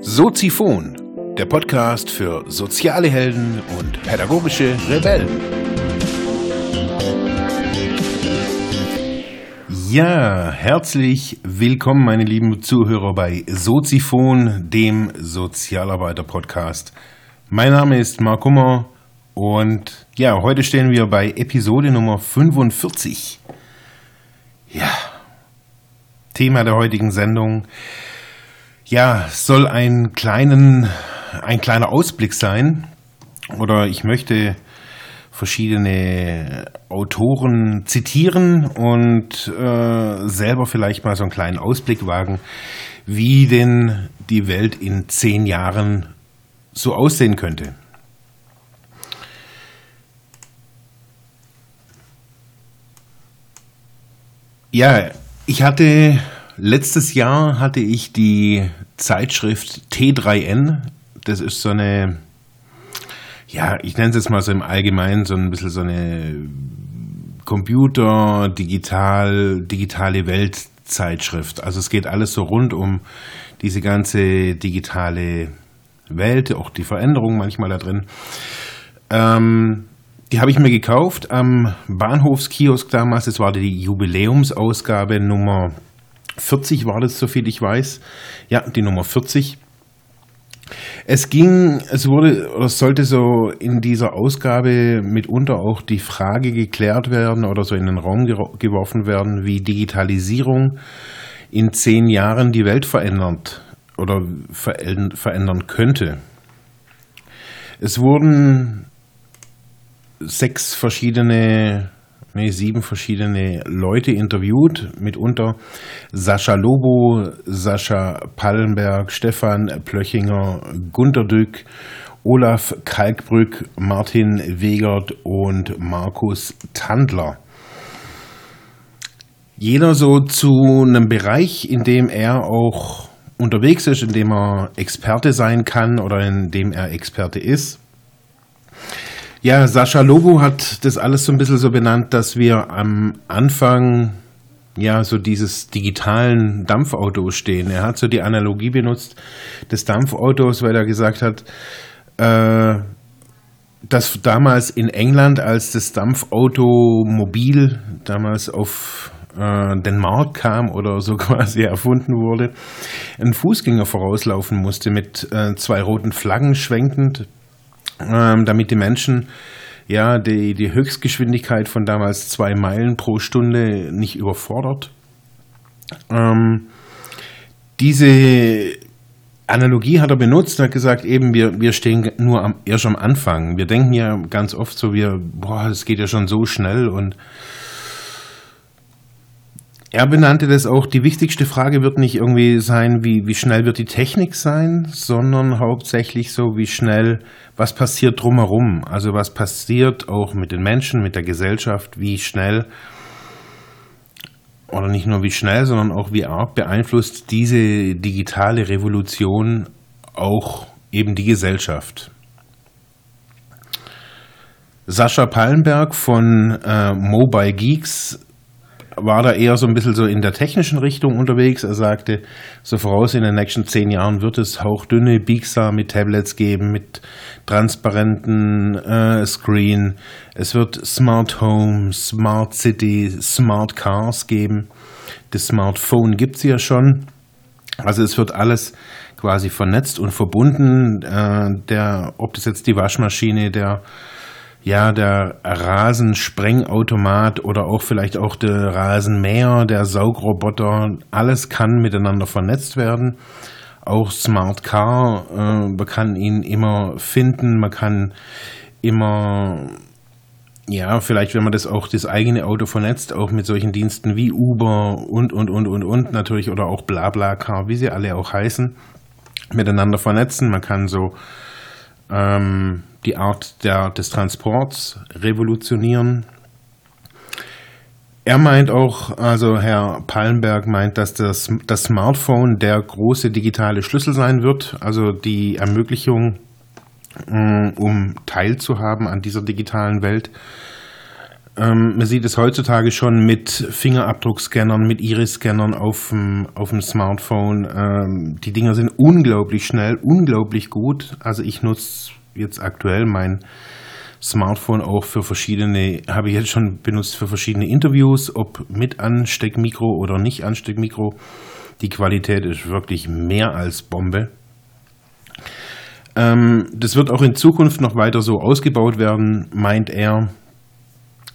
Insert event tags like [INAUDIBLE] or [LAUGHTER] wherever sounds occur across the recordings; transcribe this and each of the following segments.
Soziphon, der Podcast für soziale Helden und pädagogische Rebellen. Ja, herzlich willkommen, meine lieben Zuhörer bei Soziphon, dem Sozialarbeiter-Podcast. Mein Name ist Mark Hummer und ja, heute stehen wir bei Episode Nummer 45. Ja, Thema der heutigen Sendung ja, soll ein kleinen, ein kleiner Ausblick sein. Oder ich möchte verschiedene Autoren zitieren und äh, selber vielleicht mal so einen kleinen Ausblick wagen, wie denn die Welt in zehn Jahren so aussehen könnte. Ja, ich hatte letztes Jahr hatte ich die Zeitschrift T3N. Das ist so eine, ja, ich nenne es jetzt mal so im Allgemeinen so ein bisschen so eine Computer, digital, digitale Weltzeitschrift. Also es geht alles so rund um diese ganze digitale Welt, auch die Veränderungen manchmal da drin. Ähm, die habe ich mir gekauft am Bahnhofskiosk damals. Das war die Jubiläumsausgabe Nummer 40 war das, soviel ich weiß. Ja, die Nummer 40. Es ging, es wurde oder sollte so in dieser Ausgabe mitunter auch die Frage geklärt werden oder so in den Raum geworfen werden, wie Digitalisierung in zehn Jahren die Welt verändert oder verändern könnte. Es wurden sechs verschiedene nee, sieben verschiedene Leute interviewt, mitunter Sascha Lobo, Sascha Pallenberg, Stefan Plöchinger, Gunter Dück, Olaf Kalkbrück, Martin Wegert und Markus Tandler. Jeder so zu einem Bereich, in dem er auch unterwegs ist, in dem er Experte sein kann oder in dem er Experte ist. Ja, Sascha Lobo hat das alles so ein bisschen so benannt, dass wir am Anfang ja so dieses digitalen Dampfautos stehen. Er hat so die Analogie benutzt des Dampfautos, weil er gesagt hat, äh, dass damals in England, als das Dampfautomobil damals auf äh, den Markt kam oder so [LAUGHS] quasi erfunden wurde, ein Fußgänger vorauslaufen musste mit äh, zwei roten Flaggen schwenkend ähm, damit die Menschen ja die, die Höchstgeschwindigkeit von damals zwei Meilen pro Stunde nicht überfordert. Ähm, diese Analogie hat er benutzt hat gesagt, eben, wir, wir stehen nur am, erst am Anfang. Wir denken ja ganz oft so, wir, boah, es geht ja schon so schnell und er benannte das auch, die wichtigste Frage wird nicht irgendwie sein, wie, wie schnell wird die Technik sein, sondern hauptsächlich so, wie schnell, was passiert drumherum. Also was passiert auch mit den Menschen, mit der Gesellschaft, wie schnell, oder nicht nur wie schnell, sondern auch wie arg beeinflusst diese digitale Revolution auch eben die Gesellschaft. Sascha Pallenberg von äh, Mobile Geeks war da eher so ein bisschen so in der technischen Richtung unterwegs. Er sagte, so voraus in den nächsten zehn Jahren wird es hauchdünne mit Tablets geben, mit transparenten äh, Screen. Es wird Smart Home, Smart City, Smart Cars geben. Das Smartphone gibt's ja schon. Also es wird alles quasi vernetzt und verbunden. Äh, der, ob das jetzt die Waschmaschine, der ja, der Rasensprengautomat oder auch vielleicht auch der Rasenmäher, der Saugroboter, alles kann miteinander vernetzt werden. Auch Smart Car, äh, man kann ihn immer finden, man kann immer, ja, vielleicht wenn man das auch das eigene Auto vernetzt, auch mit solchen Diensten wie Uber und, und, und, und, und natürlich oder auch BlaBlaCar, wie sie alle auch heißen, miteinander vernetzen. Man kann so, ähm, die Art der, des Transports revolutionieren. Er meint auch, also Herr Pallenberg meint, dass das, das Smartphone der große digitale Schlüssel sein wird, also die Ermöglichung, mm, um teilzuhaben an dieser digitalen Welt. Äh, Ähm, man sieht es heutzutage schon mit Fingerabdruckscannern, mit Iris-Scannern auf dem, auf dem Smartphone. Ähm, die Dinger sind unglaublich schnell, unglaublich gut. Also ich nutze jetzt aktuell mein Smartphone auch für verschiedene, habe ich jetzt schon benutzt für verschiedene Interviews, ob mit Ansteckmikro oder nicht Ansteckmikro. Die Qualität ist wirklich mehr als Bombe. Ähm, das wird auch in Zukunft noch weiter so ausgebaut werden, meint er.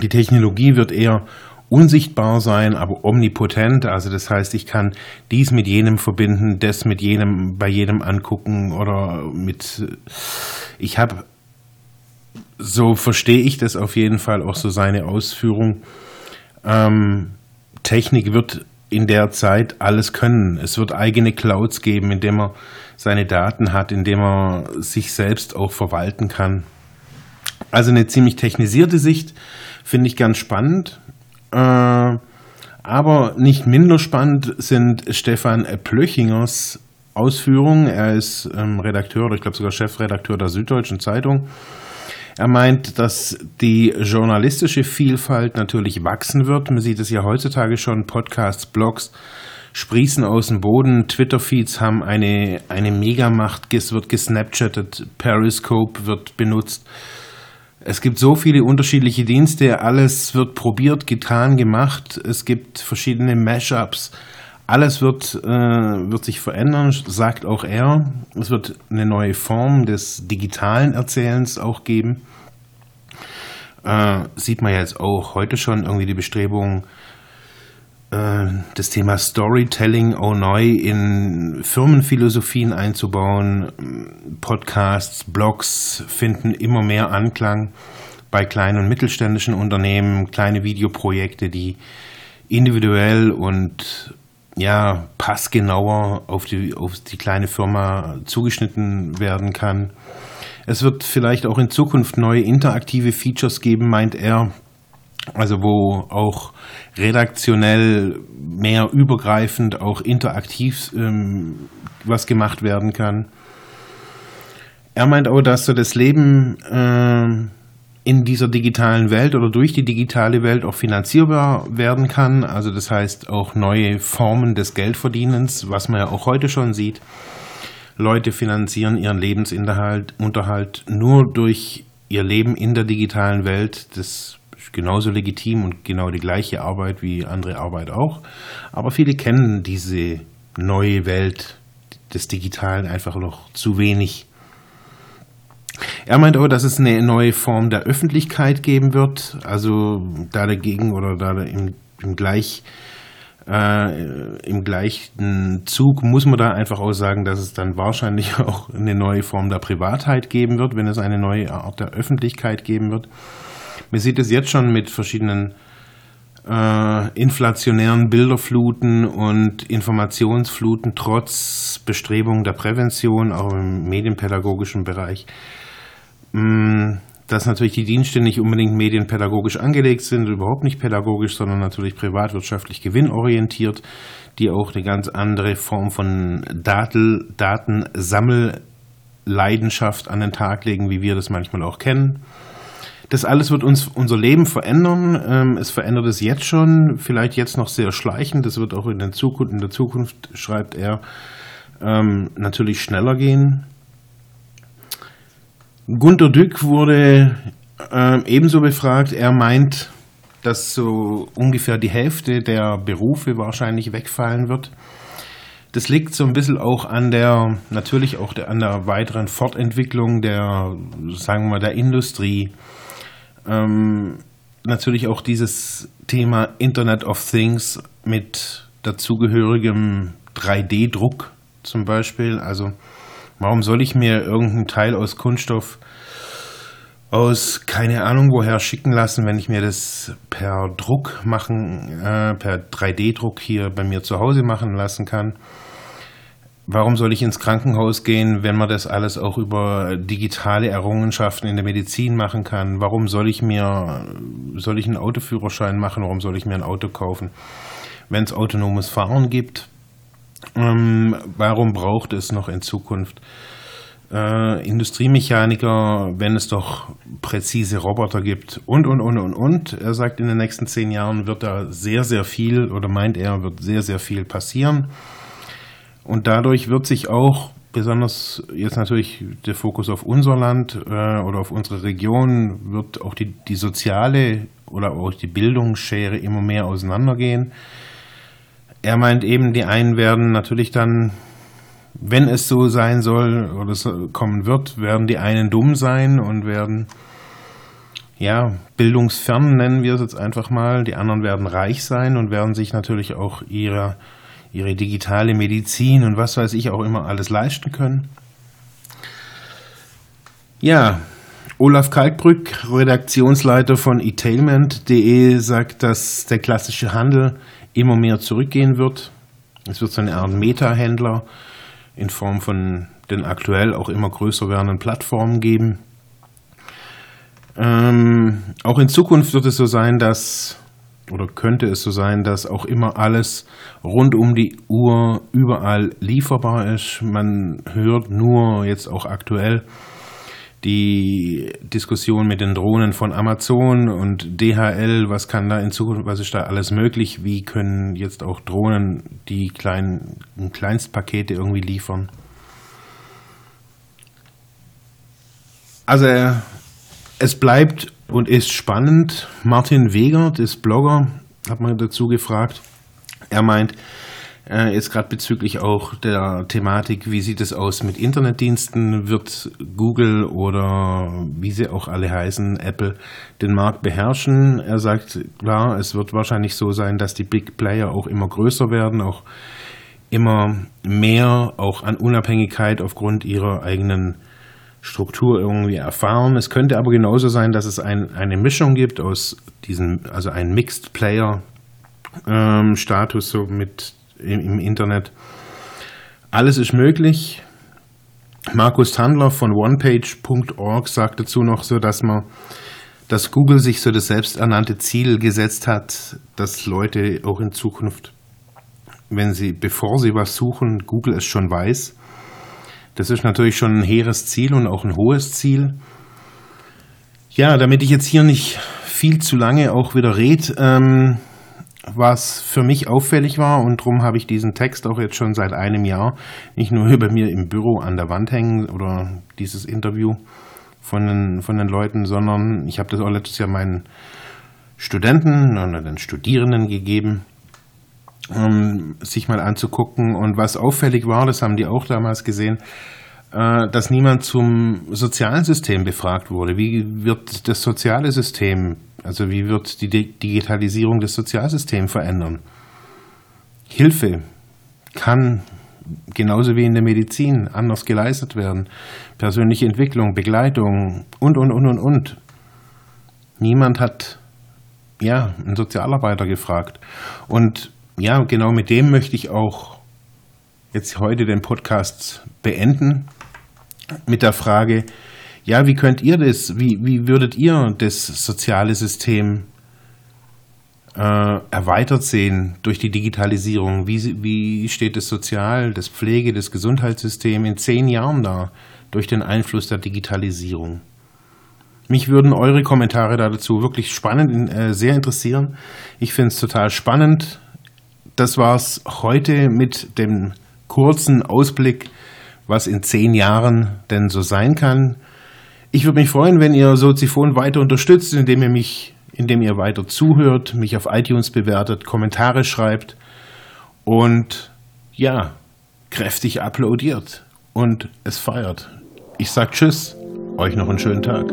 Die Technologie wird eher unsichtbar sein, aber omnipotent. Also das heißt, ich kann dies mit jenem verbinden, das mit jenem bei jedem angucken oder mit. Ich habe, so verstehe ich das auf jeden Fall auch so seine Ausführung. Ähm, Technik wird in der Zeit alles können. Es wird eigene Clouds geben, in dem er seine Daten hat, in dem er sich selbst auch verwalten kann. Also eine ziemlich technisierte Sicht Finde ich ganz spannend. Äh, aber nicht minder spannend sind Stefan Plöchingers Ausführungen. Er ist ähm, Redakteur oder ich glaube sogar Chefredakteur der Süddeutschen Zeitung. Er meint, dass die journalistische Vielfalt natürlich wachsen wird. Man sieht es ja heutzutage schon, Podcasts, Blogs sprießen aus dem Boden, Twitter-Feeds haben eine, eine Megamacht, es wird gesnapchattet, Periscope wird benutzt. Es gibt so viele unterschiedliche Dienste, alles wird probiert, getan, gemacht. Es gibt verschiedene Mashups. Alles wird, äh, wird sich verändern, sagt auch er. Es wird eine neue Form des digitalen Erzählens auch geben. Äh, sieht man jetzt auch heute schon irgendwie die Bestrebungen, das Thema Storytelling auch neu in Firmenphilosophien einzubauen. Podcasts, Blogs finden immer mehr Anklang bei kleinen und mittelständischen Unternehmen, kleine Videoprojekte, die individuell und ja, passgenauer auf die, auf die kleine Firma zugeschnitten werden kann. Es wird vielleicht auch in Zukunft neue interaktive Features geben, meint er, also wo auch redaktionell mehr übergreifend, auch interaktiv ähm, was gemacht werden kann. Er meint auch, dass so das Leben äh, in dieser digitalen Welt oder durch die digitale Welt auch finanzierbar werden kann. Also das heißt auch neue Formen des Geldverdienens, was man ja auch heute schon sieht. Leute finanzieren ihren Lebensunterhalt Unterhalt nur durch ihr Leben in der digitalen Welt. Das genauso legitim und genau die gleiche Arbeit wie andere Arbeit auch. Aber viele kennen diese neue Welt des Digitalen einfach noch zu wenig. Er meint auch, dass es eine neue Form der Öffentlichkeit geben wird. Also da dagegen oder da im, im gleich äh, im gleichen Zug muss man da einfach auch sagen, dass es dann wahrscheinlich auch eine neue Form der Privatheit geben wird, wenn es eine neue Art der Öffentlichkeit geben wird. Man sieht es jetzt schon mit verschiedenen äh, inflationären Bilderfluten und Informationsfluten trotz Bestrebungen der Prävention, auch im medienpädagogischen Bereich, mh, mm, dass natürlich die Dienste nicht unbedingt medienpädagogisch angelegt sind, überhaupt nicht pädagogisch, sondern natürlich privatwirtschaftlich gewinnorientiert, die auch eine ganz andere Form von Datel, Datensammelleidenschaft an den Tag legen, wie wir das manchmal auch kennen. Das alles wird uns unser Leben verändern. Ähm, es verändert es jetzt schon, vielleicht jetzt noch sehr schleichend. Das wird auch in der Zukunft, in der Zukunft schreibt er, ähm, natürlich schneller gehen. Gunter Dück wurde äh, ebenso befragt. Er meint, dass so ungefähr die Hälfte der Berufe wahrscheinlich wegfallen wird. Das liegt so ein bisschen auch an der, natürlich auch der, an der weiteren Fortentwicklung der, sagen wir mal, der Industrie. Ähm, natürlich auch dieses Thema Internet of Things mit dazugehörigem 3D-Druck zum Beispiel. Also warum soll ich mir irgendein Teil aus Kunststoff aus keine Ahnung woher schicken lassen, wenn ich mir das per Druck machen, äh, per 3D-Druck hier bei mir zu Hause machen lassen kann? Warum soll ich ins Krankenhaus gehen, wenn man das alles auch über digitale Errungenschaften in der Medizin machen kann? Warum soll ich mir, soll ich einen Autoführerschein machen? Warum soll ich mir ein Auto kaufen? Wenn es autonomes Fahren gibt, ähm, warum braucht es noch in Zukunft äh, Industriemechaniker, wenn es doch präzise Roboter gibt und, und, und, und, und. Er sagt, in den nächsten zehn Jahren wird da sehr, sehr viel, oder meint er, wird sehr, sehr viel passieren. Und dadurch wird sich auch besonders jetzt natürlich der Fokus auf unser Land äh, oder auf unsere Region, wird auch die, die soziale oder auch die Bildungsschere immer mehr auseinandergehen. Er meint eben, die einen werden natürlich dann wenn es so sein soll oder so kommen wird, werden die einen dumm sein und werden, ja, bildungsfern nennen wir es jetzt einfach mal. Die anderen werden reich sein und werden sich natürlich auch ihre, ihre digitale Medizin und was weiß ich auch immer alles leisten können. Ja, Olaf Kalkbrück, Redaktionsleiter von etailment.de, sagt, dass der klassische Handel immer mehr zurückgehen wird. Es wird so eine Art Meta-Händler in Form von den aktuell auch immer größer werdenden Plattformen geben. Ähm, auch in Zukunft wird es so sein, dass oder könnte es so sein, dass auch immer alles rund um die Uhr überall lieferbar ist. Man hört nur jetzt auch aktuell die Diskussion mit den Drohnen von Amazon und DHL, was kann da in Zukunft, was ist da alles möglich? Wie können jetzt auch Drohnen die kleinen Kleinstpakete irgendwie liefern? Also es bleibt und ist spannend. Martin Wegert ist Blogger, hat man dazu gefragt. Er meint, äh, jetzt gerade bezüglich auch der Thematik, wie sieht es aus mit Internetdiensten? Wird Google oder wie sie auch alle heißen, Apple, den Markt beherrschen? Er sagt, klar, es wird wahrscheinlich so sein, dass die Big Player auch immer größer werden, auch immer mehr auch an Unabhängigkeit aufgrund ihrer eigenen Struktur irgendwie erfahren. Es könnte aber genauso sein, dass es ein, eine Mischung gibt aus diesem, also ein Mixed Player ähm, Status so mit im Internet. Alles ist möglich. Markus Tandler von onepage.org sagt dazu noch so, dass man, dass Google sich so das selbsternannte Ziel gesetzt hat, dass Leute auch in Zukunft, wenn sie, bevor sie was suchen, Google es schon weiß. Das ist natürlich schon ein hehres Ziel und auch ein hohes Ziel. Ja, damit ich jetzt hier nicht viel zu lange auch wieder rede, ähm, was für mich auffällig war und darum habe ich diesen Text auch jetzt schon seit einem Jahr nicht nur [LAUGHS] bei mir im Büro an der Wand hängen oder dieses Interview von den, von den Leuten, sondern ich habe das auch letztes Jahr meinen Studenten oder den Studierenden gegeben, um sich mal anzugucken. Und was auffällig war, das haben die auch damals gesehen, äh, dass niemand zum sozialen System befragt wurde. Wie wird das soziale System also wie wird die Digitalisierung des Sozialsystems verändern? Hilfe kann genauso wie in der Medizin anders geleistet werden. Persönliche Entwicklung, Begleitung und, und, und, und, und. Niemand hat ja einen Sozialarbeiter gefragt. Und ja, genau mit dem möchte ich auch jetzt heute den Podcast beenden. Mit der Frage, ja, wie könnt ihr das, wie, wie würdet ihr das soziale System äh, erweitert sehen durch die Digitalisierung? Wie, wie steht das Sozial-, das Pflege-, das Gesundheitssystem in zehn Jahren da durch den Einfluss der Digitalisierung? Mich würden eure Kommentare dazu wirklich spannend, äh, sehr interessieren. Ich finde es total spannend. Das war es heute mit dem kurzen Ausblick, was in zehn Jahren denn so sein kann. Ich würde mich freuen, wenn ihr Soziphon weiter unterstützt, indem ihr mich, indem ihr weiter zuhört, mich auf iTunes bewertet, Kommentare schreibt und ja, kräftig applaudiert und es feiert. Ich sag Tschüss, euch noch einen schönen Tag.